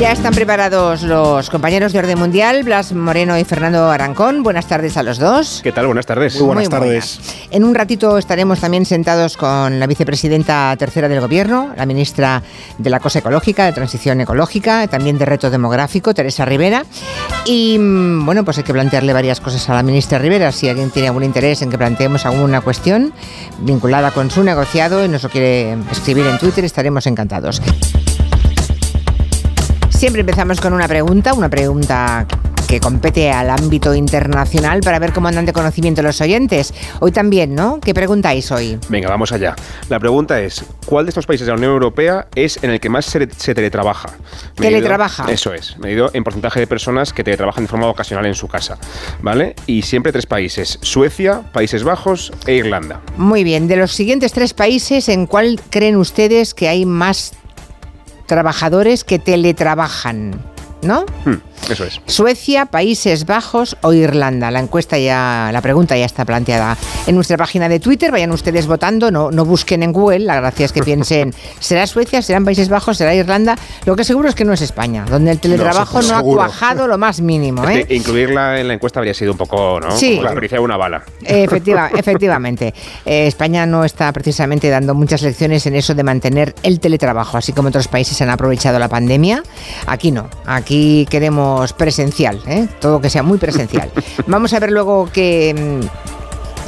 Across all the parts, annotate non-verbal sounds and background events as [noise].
Ya están preparados los compañeros de Orden Mundial, Blas Moreno y Fernando Arancón. Buenas tardes a los dos. ¿Qué tal? Buenas tardes. Muy buenas tardes. En un ratito estaremos también sentados con la vicepresidenta tercera del Gobierno, la ministra de la Cosa Ecológica, de Transición Ecológica, también de Reto Demográfico, Teresa Rivera. Y mm, bueno, pues hay que plantearle varias cosas a la ministra Rivera. Si alguien tiene algún interés en que planteemos alguna cuestión vinculada con su negociado y nos lo quiere escribir en Twitter, estaremos encantados. Siempre empezamos con una pregunta, una pregunta que compete al ámbito internacional para ver cómo andan de conocimiento los oyentes. Hoy también, ¿no? ¿Qué preguntáis hoy? Venga, vamos allá. La pregunta es, ¿cuál de estos países de la Unión Europea es en el que más se, se teletrabaja? ¿Teletrabaja? eso es, medido en porcentaje de personas que teletrabajan de forma ocasional en su casa, ¿vale? Y siempre tres países, Suecia, Países Bajos e Irlanda. Muy bien, de los siguientes tres países, ¿en cuál creen ustedes que hay más trabajadores que teletrabajan? ¿No? Hmm, eso es. Suecia, Países Bajos o Irlanda. La encuesta ya, la pregunta ya está planteada en nuestra página de Twitter. Vayan ustedes votando, no, no busquen en Google. La gracia es que piensen, [laughs] ¿será Suecia, serán Países Bajos, será Irlanda? Lo que seguro es que no es España, donde el teletrabajo no, no ha cuajado lo más mínimo. ¿eh? Es que incluirla en la encuesta habría sido un poco, ¿no? Sí. Como la una bala. Efectiva, [laughs] efectivamente. Eh, España no está precisamente dando muchas lecciones en eso de mantener el teletrabajo, así como otros países han aprovechado la pandemia. Aquí no. Aquí queremos presencial, ¿eh? todo que sea muy presencial. Vamos a ver luego qué,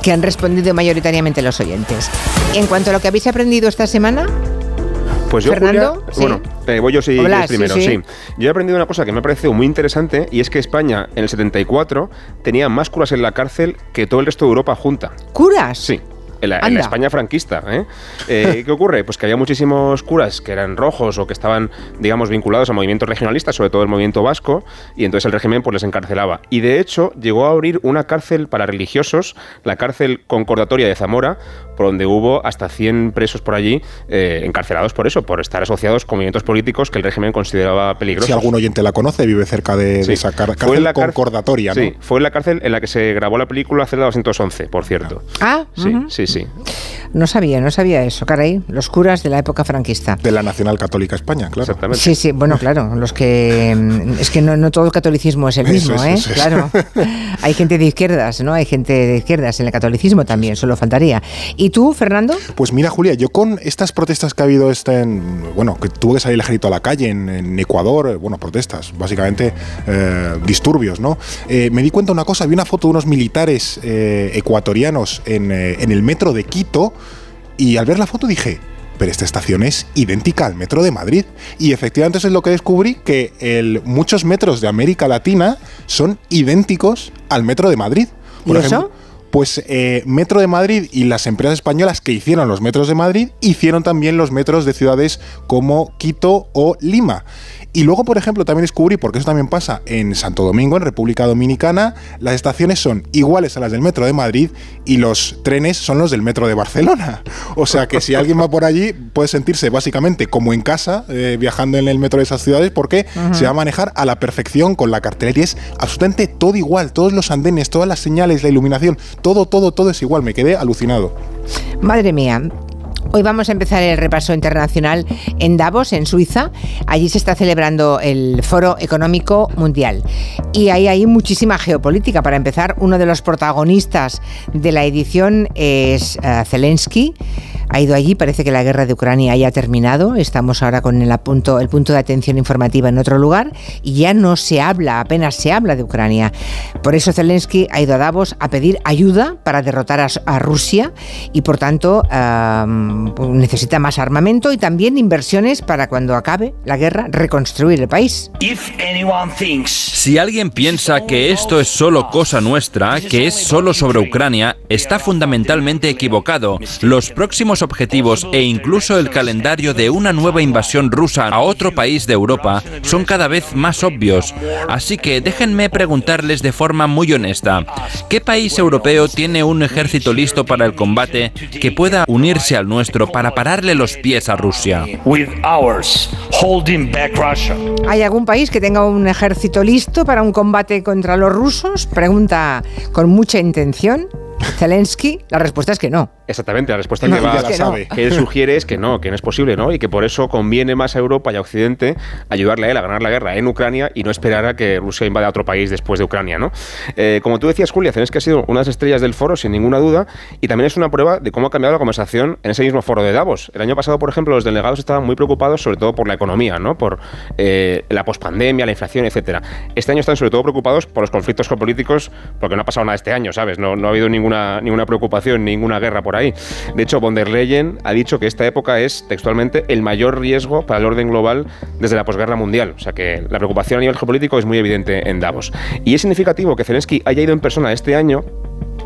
que han respondido mayoritariamente los oyentes. En cuanto a lo que habéis aprendido esta semana, Pues yo, Fernando, Julia, ¿sí? bueno, eh, voy yo sí, Hola, primero, sí, sí, sí. Yo he aprendido una cosa que me ha parecido muy interesante y es que España en el 74 tenía más curas en la cárcel que todo el resto de Europa junta. curas. Sí. En la, en Anda. la España franquista. ¿eh? Eh, ¿Qué ocurre? Pues que había muchísimos curas que eran rojos o que estaban, digamos, vinculados a movimientos regionalistas, sobre todo el movimiento vasco, y entonces el régimen pues, les encarcelaba. Y de hecho llegó a abrir una cárcel para religiosos, la cárcel concordatoria de Zamora, por donde hubo hasta 100 presos por allí eh, encarcelados por eso, por estar asociados con movimientos políticos que el régimen consideraba peligrosos. Si algún oyente la conoce, vive cerca de, Sí. de esa car- Fue cárcel en la cárcel- concordatoria, ¿no? Sí, fue en la cárcel en la que se grabó la película Celda 211, por cierto. Ah, Sí, sí, sí. No sabía, no sabía eso, caray. Los curas de la época franquista. De la Nacional Católica España, claro. Exactamente. Sí, sí, bueno, claro, los que... mm, Es que no, no todo el catolicismo es el Eso mismo, es, ¿eh? eso es. Claro. [laughs] Hay gente de izquierdas, ¿no? Hay gente de izquierdas en el catolicismo también, solo faltaría. ¿Y tú, Fernando? Pues mira, Julia, yo con estas protestas que ha habido este en, bueno, que tuvo que salir el ejército a la calle en, en Ecuador, eh, bueno, protestas, básicamente eh, disturbios, ¿no? Eh, me di cuenta de una cosa, vi una foto de unos militares eh, ecuatorianos en, eh, en el metro de Quito y al ver la foto dije, pero esta estación es idéntica al metro de Madrid. Y efectivamente eso es lo que descubrí, que el, muchos metros de América Latina son idénticos al metro de Madrid. ¿Y eso? Pues eh, Metro de Madrid y las empresas españolas que hicieron los metros de Madrid hicieron también los metros de ciudades como Quito o Lima. Y luego, por ejemplo, también descubrí, porque eso también pasa en Santo Domingo, en República Dominicana, las estaciones son iguales a las del Metro de Madrid y los trenes son los del Metro de Barcelona. [laughs] O sea que si alguien va por allí puede sentirse básicamente como en casa eh, viajando en el metro de esas ciudades porque se va a manejar a la perfección con la cartelera y es absolutamente todo igual, todos los andenes, todas las señales, la iluminación, todo, todo, todo es igual. Me quedé alucinado. Madre mía. Hoy vamos a empezar el repaso internacional en Davos, en Suiza. Allí se está celebrando el Foro Económico Mundial. Y ahí hay muchísima geopolítica. Para empezar, uno de los protagonistas de la edición es eh, Zelensky. Ha ido allí, parece que la guerra de Ucrania ya ha terminado. Estamos ahora con el, apunto, el punto de atención informativa en otro lugar y ya no se habla, apenas se habla de Ucrania. Por eso Zelensky ha ido a Davos a pedir ayuda para derrotar a, a Rusia y por tanto um, necesita más armamento y también inversiones para cuando acabe la guerra reconstruir el país. Si alguien piensa que esto es solo cosa nuestra, que es solo sobre Ucrania, está fundamentalmente equivocado. Los próximos objetivos e incluso el calendario de una nueva invasión rusa a otro país de Europa son cada vez más obvios. Así que déjenme preguntarles de forma muy honesta, ¿qué país europeo tiene un ejército listo para el combate que pueda unirse al nuestro para pararle los pies a Rusia? ¿Hay algún país que tenga un ejército listo para un combate contra los rusos? Pregunta con mucha intención. Zelensky, la respuesta es que no. Exactamente, la respuesta No, que, [laughs] va, la sabe. que él sugiere es que no, que no es posible, ¿no? Y que por eso conviene más a Europa y a Occidente ayudarle a él a ganar la guerra en Ucrania y no esperar a que Rusia invada otro país después de Ucrania, ¿no? Eh, como tú decías, Julia, Zelensky ha sido una de las estrellas del foro, sin ninguna duda, y también es una prueba de cómo ha cambiado la conversación en ese mismo foro de Davos. El año pasado, por ejemplo, los delegados estaban muy preocupados sobre todo por la economía, ¿no? Por eh, la pospandemia, la inflación, etcétera. Este año están sobre todo preocupados por los conflictos geopolíticos, porque no ha pasado nada este año, ¿sabes? No, no ha habido ninguna, ninguna preocupación, ninguna guerra por ahí. De hecho, von der Leyen ha dicho que esta época es textualmente el mayor riesgo para el orden global desde la posguerra mundial. O sea que la preocupación a nivel geopolítico es muy evidente en Davos. Y es significativo que Zelensky haya ido en persona este año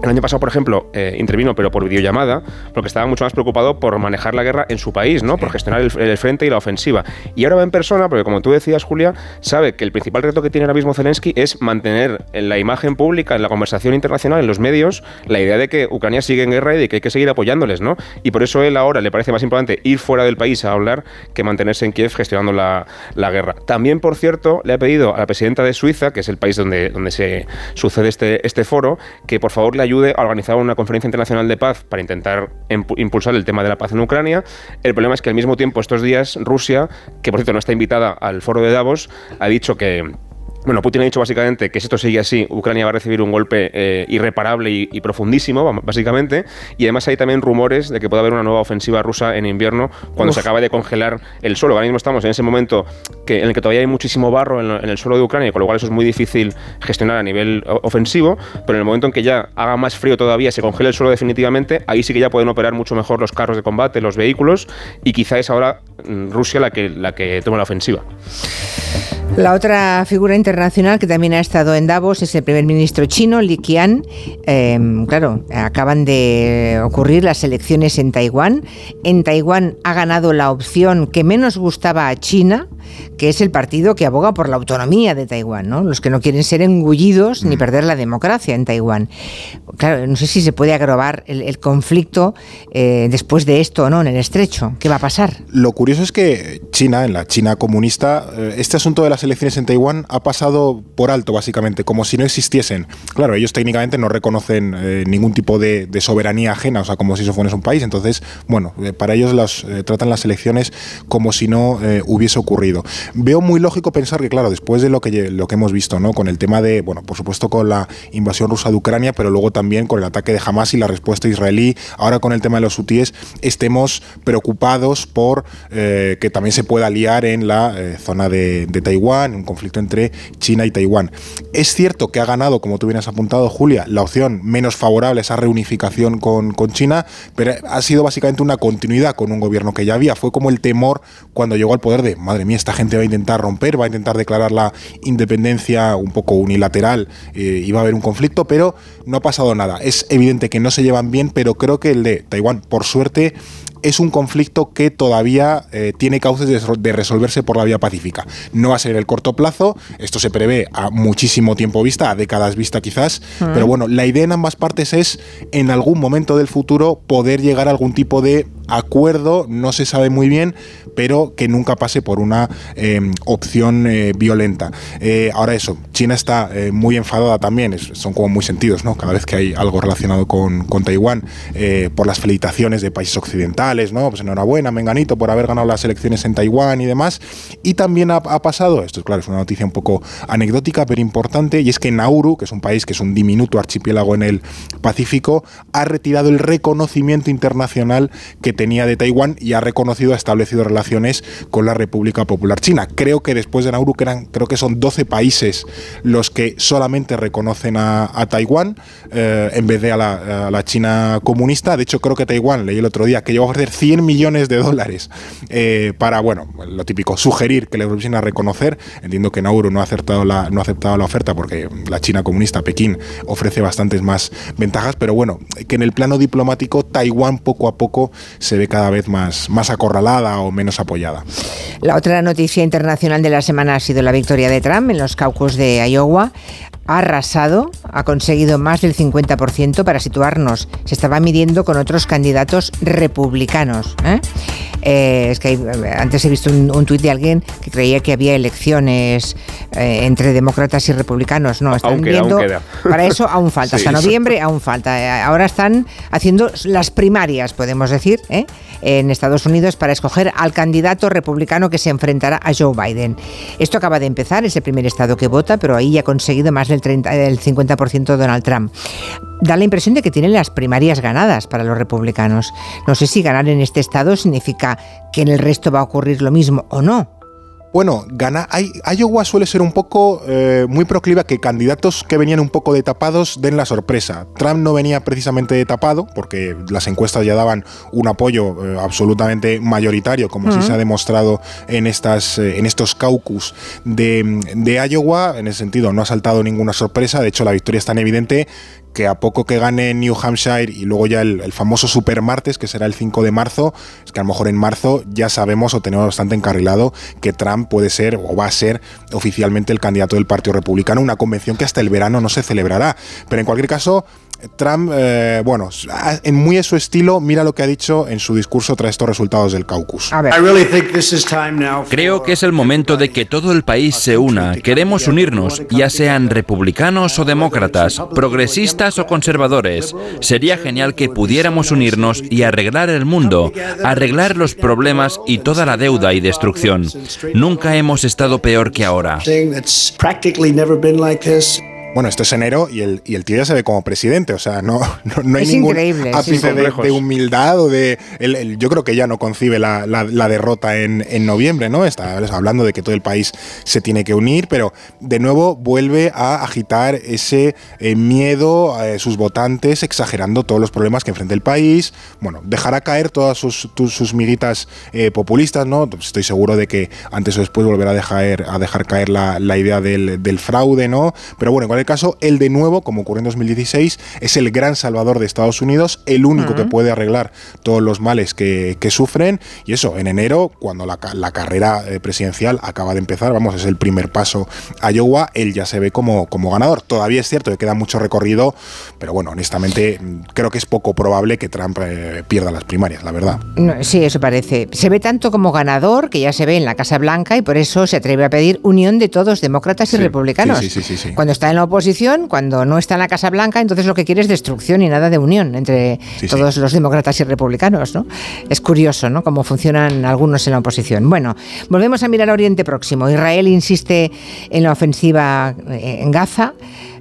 el año pasado, por ejemplo, eh, intervino, pero por videollamada, porque estaba mucho más preocupado por manejar la guerra en su país, ¿no? Por gestionar el, el frente y la ofensiva. Y ahora va en persona, porque como tú decías, Julia, sabe que el principal reto que tiene ahora mismo Zelensky es mantener en la imagen pública, en la conversación internacional, en los medios, la idea de que Ucrania sigue en guerra y de que hay que seguir apoyándoles, ¿no? Y por eso él ahora le parece más importante ir fuera del país a hablar que mantenerse en Kiev gestionando la, la guerra. También, por cierto, le ha pedido a la presidenta de Suiza, que es el país donde, donde se sucede este, este foro, que por favor le ayude a organizar una conferencia internacional de paz para intentar impu- impulsar el tema de la paz en Ucrania. El problema es que al mismo tiempo estos días Rusia, que por cierto no está invitada al foro de Davos, ha dicho que bueno, Putin ha dicho básicamente que si esto sigue así, Ucrania va a recibir un golpe eh, irreparable y, y profundísimo, básicamente. Y además hay también rumores de que puede haber una nueva ofensiva rusa en invierno cuando se acaba de congelar el suelo. Ahora mismo estamos en ese momento que, en el que todavía hay muchísimo barro en, el suelo de Ucrania, con lo cual eso es muy difícil gestionar a nivel ofensivo. Pero en el momento en que ya haga más frío todavía, se congele el suelo definitivamente, ahí sí que ya pueden operar mucho mejor los carros de combate, los vehículos. Y quizá es ahora mm, Rusia la que, la que toma la ofensiva. La otra figura internacional que también ha estado en Davos es el primer ministro chino, Li Qian. Eh, claro, acaban de ocurrir las elecciones en Taiwán. En Taiwán ha ganado la opción que menos gustaba a China, que es el partido que aboga por la autonomía de Taiwán, ¿no? Los que no quieren ser engullidos ni perder la democracia en Taiwán. Claro, no sé si se puede agravar el, el conflicto eh, después de esto o no en el estrecho. ¿Qué va a pasar? Lo curioso es que China, en la China comunista, eh, este asunto de las elecciones en Taiwán ha pasado por alto, básicamente, como si no existiesen. Claro, ellos técnicamente no reconocen eh, ningún tipo de, de soberanía ajena, o sea, como si eso fuese un país. Entonces, bueno, para ellos las, eh, tratan las elecciones como si no hubiese ocurrido. Veo muy lógico pensar que, claro, después de lo que, lo que hemos visto, ¿no? Con el tema de, bueno, por supuesto con la invasión rusa de Ucrania, pero luego también con el ataque de Hamas y la respuesta israelí, ahora con el tema de los hutíes, estemos preocupados por eh, que también se pueda liar en la eh, zona de, de Taiwán, un conflicto entre China y Taiwán. Es cierto que ha ganado, como tú bien has apuntado, Julia, la opción menos favorable a esa reunificación con, con China, pero ha sido básicamente una continuidad con un gobierno que ya había. Fue como el temor cuando llegó al poder de, madre mía, esta gente va a intentar romper, va a intentar declarar la independencia un poco unilateral eh, y va a haber un conflicto, pero no ha pasado nada. Es evidente que no se llevan bien, pero creo que el de Taiwán, por suerte, es un conflicto que todavía eh, tiene cauces de, de resolverse por la vía pacífica. No va a ser el corto plazo, esto se prevé a muchísimo tiempo vista, a décadas vista quizás, pero bueno, la idea en ambas partes es en algún momento del futuro poder llegar a algún tipo de acuerdo, no se sabe muy bien, pero que nunca pase por una eh, opción eh, violenta. Eh, ahora eso, China está muy enfadada también, es- son como muy sentidos, ¿no? Cada vez que hay algo relacionado con, con Taiwán, por las felicitaciones de países occidentales, ¿no? Pues enhorabuena, Menganito, por haber ganado las elecciones en Taiwán y demás. Y también ha, pasado, esto es claro, es una noticia un poco anecdótica, pero importante, y es que Nauru, que es un país que es un diminuto archipiélago en el Pacífico, ha retirado el reconocimiento internacional que tenía de Taiwán y ha reconocido, ha establecido relaciones con la República Popular China. Creo que después de Nauru, creo que son 12 países los que solamente reconocen a, Taiwán eh, en vez de a la, China comunista. De hecho, creo que Taiwán, leí el otro día, que llegó a ofrecer 100 millones de dólares eh, para, bueno, lo típico, sugerir que le volviesen a reconocer. Entiendo que Nauru no ha, acertado la, no ha aceptado la oferta porque la China comunista, Pekín, ofrece bastantes más ventajas, pero bueno, que en el plano diplomático Taiwán poco a poco se ve cada vez más, más acorralada o menos apoyada. La otra noticia internacional de la semana ha sido la victoria de Trump en los caucus de Iowa. Ha arrasado, ha conseguido más del 50% para situarnos. Se estaba midiendo con otros candidatos republicanos. ¿eh? Eh, es que antes he visto un, tuit de alguien que creía que había elecciones eh, entre demócratas y republicanos. No, están viendo. Para eso aún [laughs] falta. Hasta noviembre aún falta. Ahora están haciendo las primarias, podemos decir, en Estados Unidos para escoger al candidato republicano que se enfrentará a Joe Biden. Esto acaba de empezar, es el primer estado que vota, pero ahí ya ha conseguido más del, 30, del 50% Donald Trump. Da la impresión de que tienen las primarias ganadas para los republicanos. No sé si ganar en este estado significa que en el resto va a ocurrir lo mismo o no. Bueno, gana, Iowa suele ser un poco eh, muy proclive a que candidatos que venían un poco de tapados den la sorpresa. Trump no venía precisamente de tapado, porque las encuestas ya daban un apoyo eh, absolutamente mayoritario, como sí se ha demostrado en, estas, eh, en estos caucus de, de Iowa. En ese sentido, no ha saltado ninguna sorpresa. De hecho, la victoria es tan evidente que a poco que gane New Hampshire y luego ya el, famoso Super Martes, que será el 5 de marzo, es que a lo mejor en marzo ya sabemos o tenemos bastante encarrilado que Trump puede ser o va a ser oficialmente el candidato del Partido Republicano, una convención que hasta el verano no se celebrará. Pero en cualquier caso, Trump, eh, bueno, en muy su estilo, mira lo que ha dicho en su discurso tras estos resultados del caucus. Creo que es el momento de que todo el país se una. Queremos unirnos, ya sean republicanos o demócratas, progresistas o conservadores. Sería genial que pudiéramos unirnos y arreglar el mundo, arreglar los problemas y toda la deuda y destrucción. Nunca hemos estado peor que ahora. Bueno, esto es enero y el, y el tío ya se ve como presidente, o sea, no, [laughs] no, hay ningún ápice de, humildad o de... yo creo que ya no concibe la, derrota en, noviembre, ¿no? Está hablando de que todo el país se tiene que unir, pero de nuevo vuelve a agitar ese eh, miedo a sus votantes, exagerando todos los problemas que enfrenta el país. Bueno, dejará caer todas sus, sus miguitas eh, populistas, ¿no? Estoy seguro de que antes o después volverá a dejar, a dejar caer la, idea del, del, fraude, ¿no? Pero bueno, igual caso, él de nuevo, como ocurrió en 2016, es el gran salvador de Estados Unidos, el único que puede arreglar todos los males que, sufren. Y eso, en enero, cuando la, carrera eh, presidencial acaba de empezar, vamos, es el primer paso a Iowa, él ya se ve como, como ganador. Todavía es cierto que queda mucho recorrido, pero bueno, honestamente, creo que es poco probable que Trump eh, pierda las primarias, la verdad. sí, eso parece. Se ve tanto como ganador, que ya se ve en la Casa Blanca, y por eso se atreve a pedir unión de todos, demócratas y republicanos. Sí, sí, sí, Cuando está en la oposición, cuando no está en la Casa Blanca, entonces lo que quiere es destrucción y nada de unión entre todos los demócratas y republicanos, ¿no? Es curioso, ¿no? Cómo funcionan algunos en la oposición. Bueno, volvemos a mirar a Oriente Próximo. Israel insiste en la ofensiva eh, en Gaza.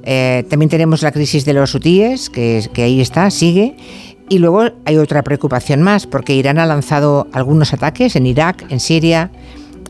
Eh, también tenemos la crisis de los hutíes, que, que ahí está, sigue. Y luego hay otra preocupación más, porque Irán ha lanzado algunos ataques en Irak, en Siria,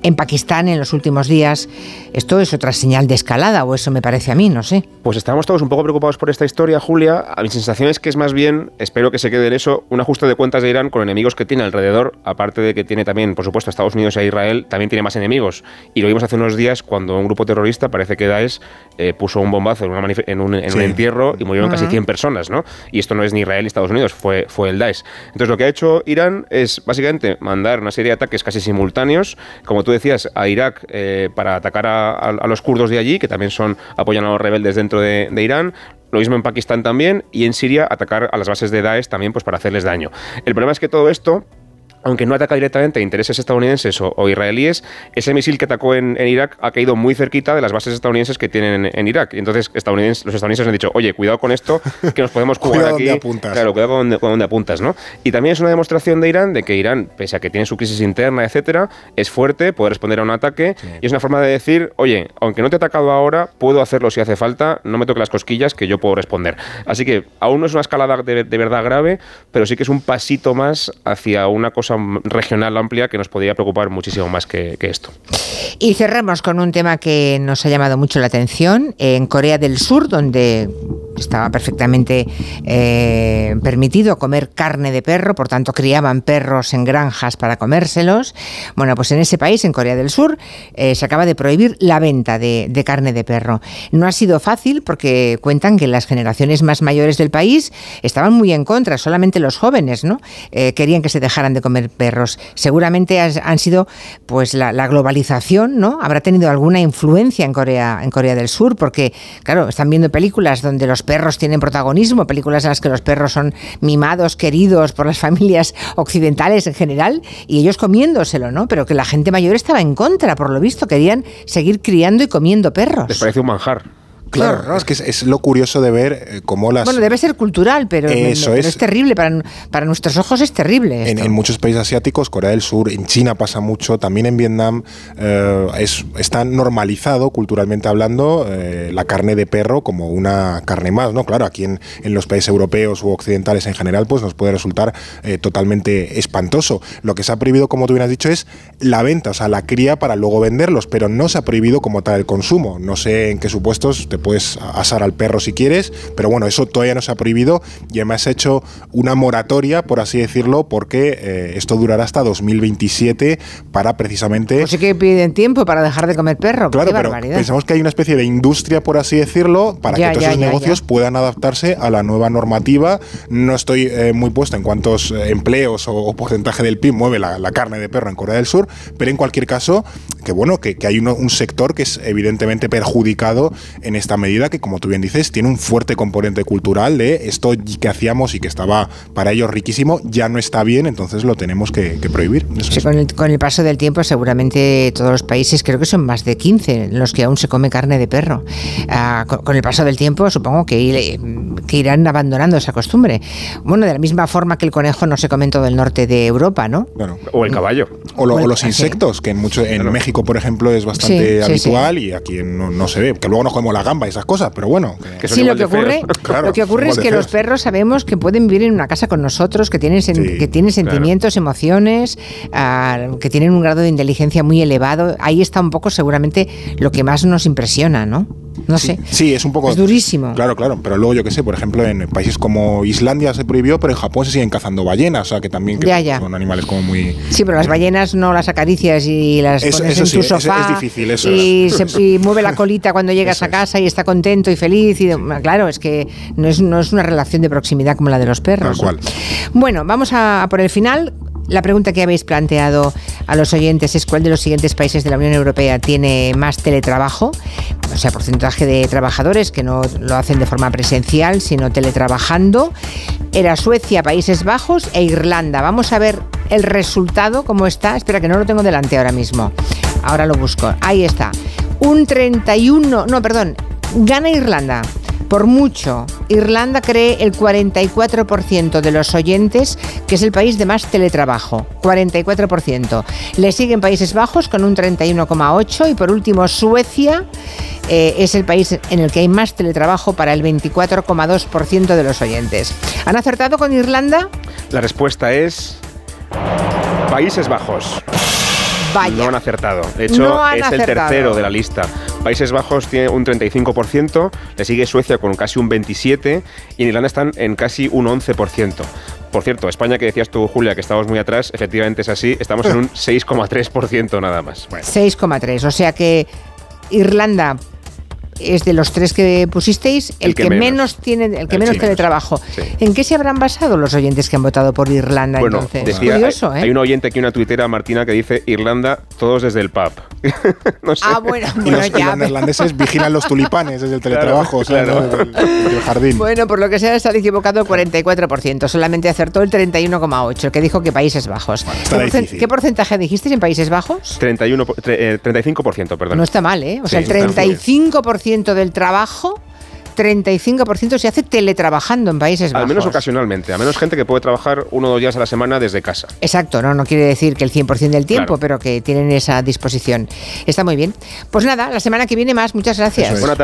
en Pakistán en los últimos días. ¿Esto es otra señal de escalada o eso me parece a mí? No sé. Pues estamos todos un poco preocupados por esta historia, Julia. A mi sensación es que es más bien, espero que se quede en eso, un ajuste de cuentas de Irán con enemigos que tiene alrededor, aparte de que tiene también, por supuesto, Estados Unidos e Israel, también tiene más enemigos. Y lo vimos hace unos días cuando un grupo terrorista, parece que Daesh, eh, puso un bombazo en, un, entierro y murieron casi 100 personas, ¿no? Y esto no es ni Israel ni Estados Unidos, fue, fue el Daesh. Entonces lo que ha hecho Irán es básicamente mandar una serie de ataques casi simultáneos, como tú decías, a Irak eh, para atacar a, los kurdos de allí, que también son apoyan a los rebeldes dentro de, de Irán. Lo mismo en Pakistán también y en Siria atacar a las bases de Daesh también pues para hacerles daño. El problema es que todo esto aunque no ataca directamente a intereses estadounidenses o, israelíes, ese misil que atacó en, Irak ha caído muy cerquita de las bases estadounidenses que tienen en, Irak. Y entonces estadounidenses, los estadounidenses han dicho, oye, cuidado con esto, que nos podemos jugar aquí. Apuntas. Claro, cuidado con donde, apuntas, ¿no? Y también es una demostración de Irán de que Irán, pese a que tiene su crisis interna, etcétera, es fuerte, puede responder a un ataque y es una forma de decir, oye, aunque no te he atacado ahora, puedo hacerlo si hace falta, no me toque las cosquillas que yo puedo responder. Así que aún no es una escalada de, de verdad grave, pero sí que es un pasito más hacia una cosa regional amplia que nos podría preocupar muchísimo más que, esto. Y cerramos con un tema que nos ha llamado mucho la atención. En Corea del Sur, donde estaba perfectamente eh, permitido comer carne de perro, por tanto criaban perros en granjas para comérselos. Bueno, pues en ese país, en Corea del Sur, eh, se acaba de prohibir la venta de, carne de perro. No ha sido fácil porque cuentan que las generaciones más mayores del país estaban muy en contra, solamente los jóvenes, ¿no? Eh, querían que se dejaran de comer perros. Seguramente han sido, pues, la, la globalización, ¿no? Habrá tenido alguna influencia en Corea, en Corea del Sur, porque, claro, están viendo películas donde los perros tienen protagonismo, películas en las que los perros son mimados, queridos por las [laughs] familias occidentales en general, y ellos comiéndoselo, ¿no? Pero que la gente mayor estaba en contra, por lo visto, querían seguir criando y comiendo perros. Les parece un manjar. Claro, horror. es que es, es lo curioso de ver eh, cómo las... Bueno, debe ser cultural, pero, Eso pero es. es. terrible. Para, para nuestros ojos es terrible. En, muchos países asiáticos, Corea del Sur, en China pasa mucho, también en Vietnam eh, es, está normalizado culturalmente hablando eh, la carne de perro como una carne más, ¿no? Claro, aquí en, en los países europeos u occidentales en general, pues nos puede resultar eh, totalmente espantoso. Lo que se ha prohibido, como tú bien has dicho, es la venta, o sea, la cría para luego venderlos, pero no se ha prohibido como tal el consumo. No sé en qué supuestos te puedes asar al perro si quieres, pero bueno, eso todavía no se ha prohibido y además ha hecho una moratoria, por así decirlo, porque eh, esto durará hasta 2027 para precisamente... Pues sí que piden tiempo para dejar de comer perro. Claro, pero barbaridad. pensamos que hay una especie de industria, por así decirlo, para Ya, que todos ya, esos ya, negocios puedan adaptarse a la nueva normativa. No estoy eh, muy puesto en cuántos eh, empleos o, o porcentaje del PIB mueve la, la carne de perro en Corea del Sur, pero en cualquier caso, que bueno, que, que hay uno- un sector que es evidentemente perjudicado en esta medida, que como tú bien dices, tiene un fuerte componente cultural de esto que hacíamos y que estaba para ellos riquísimo, ya no está bien, entonces lo tenemos que, que prohibir. Eso Sí, es. con, el, con el paso del tiempo, seguramente todos los países, creo que son más de 15 en los que aún se come carne de perro. Ah, con, con el paso del tiempo, supongo que, ir- que irán abandonando esa costumbre. Bueno, de la misma forma que el conejo no se come en todo el norte de Europa, ¿no? Bueno, O el caballo. O, lo- o Bueno, los sí. insectos, que en mucho en Claro. México, por ejemplo, es bastante Sí, sí, habitual y aquí no, no se ve. Que luego nos comemos la gamba y esas cosas, pero bueno. que- Sí, lo que ocurre, [laughs] Claro, lo que ocurre es que los perros sabemos que pueden vivir en una casa con nosotros, que tienen, sen- Sí, que tienen sentimientos, emociones, ah, que tienen un grado de inteligencia muy elevado. Ahí está un poco seguramente lo que más nos impresiona, ¿no? No sé. Sí, es un poco. Es durísimo. Claro, claro. Pero luego, yo qué sé, por ejemplo, en países como Islandia se prohibió, pero en Japón se siguen cazando ballenas. O sea, que también que Ya, ya. son animales como muy. Sí, pero las ballenas no las acaricias y las Eso- pones eso en sí, tu eso es sofá difícil, eso y, se- y mueve la [laughs] colita cuando llegas a casa y está contento y feliz. Y claro, es que no es, no es una relación de proximidad como la de los perros. Tal cual. Bueno, vamos a, a por el final. La pregunta que habéis planteado a los oyentes es cuál de los siguientes países de la Unión Europea tiene más teletrabajo, o sea, porcentaje de trabajadores que no lo hacen de forma presencial, sino teletrabajando. Era Suecia, Países Bajos e Irlanda. Vamos a ver el resultado, cómo está. Espera, que no lo tengo delante ahora mismo. Ahora lo busco. Ahí está. Un 31, no, perdón, gana Irlanda. Por mucho, Irlanda cree el 44% de los oyentes que es el país de más teletrabajo. 44%. Le siguen Países Bajos con un 31,8% y por último Suecia eh, es el país en el que hay más teletrabajo para el 24,2% de los oyentes. ¿Han acertado con Irlanda? La respuesta es. Países Bajos. Vaya. No han acertado. De hecho, No es el tercero de la lista. Países Bajos tiene un 35%, le sigue Suecia con casi un 27% y en Irlanda están en casi un 11%. Por cierto, España, que decías tú, Julia, que estamos muy atrás, efectivamente es así, estamos en un [laughs] 6,3% nada más. 6,3. O sea que Irlanda es de los tres que pusisteis el, El que que, menos. menos. tiene, el que El menos teletrabajo. Sí. ¿En qué se habrán basado los oyentes que han votado por Irlanda Bueno, entonces? decía, Curioso, hay, ¿eh? hay un oyente aquí, una tuitera, Martina, que dice Irlanda, todos desde el pub. [laughs] no sé. Ah, bueno, Y [laughs] bueno, los, y ya. los neerlandeses vigilan los tulipanes desde el teletrabajo, o sea, claro. del jardín. Bueno, por lo que sea, se ha equivocado el 44%. Solamente acertó el 31,8%, el que dijo que Países Bajos. ¿Qué, porcentaje dijisteis en Países Bajos? 31, po- tre- eh, 35%, perdón. No está mal, ¿eh? O sea, el está muy bien. 35% del trabajo, 35% se hace teletrabajando en Países Bajos. Al menos ocasionalmente, a menos gente que puede trabajar uno o dos días a la semana desde casa. Exacto, no, no quiere decir que el 100% del tiempo, Claro. pero que tienen esa disposición. Está muy bien. Pues nada, la semana que viene más. Muchas gracias. Es.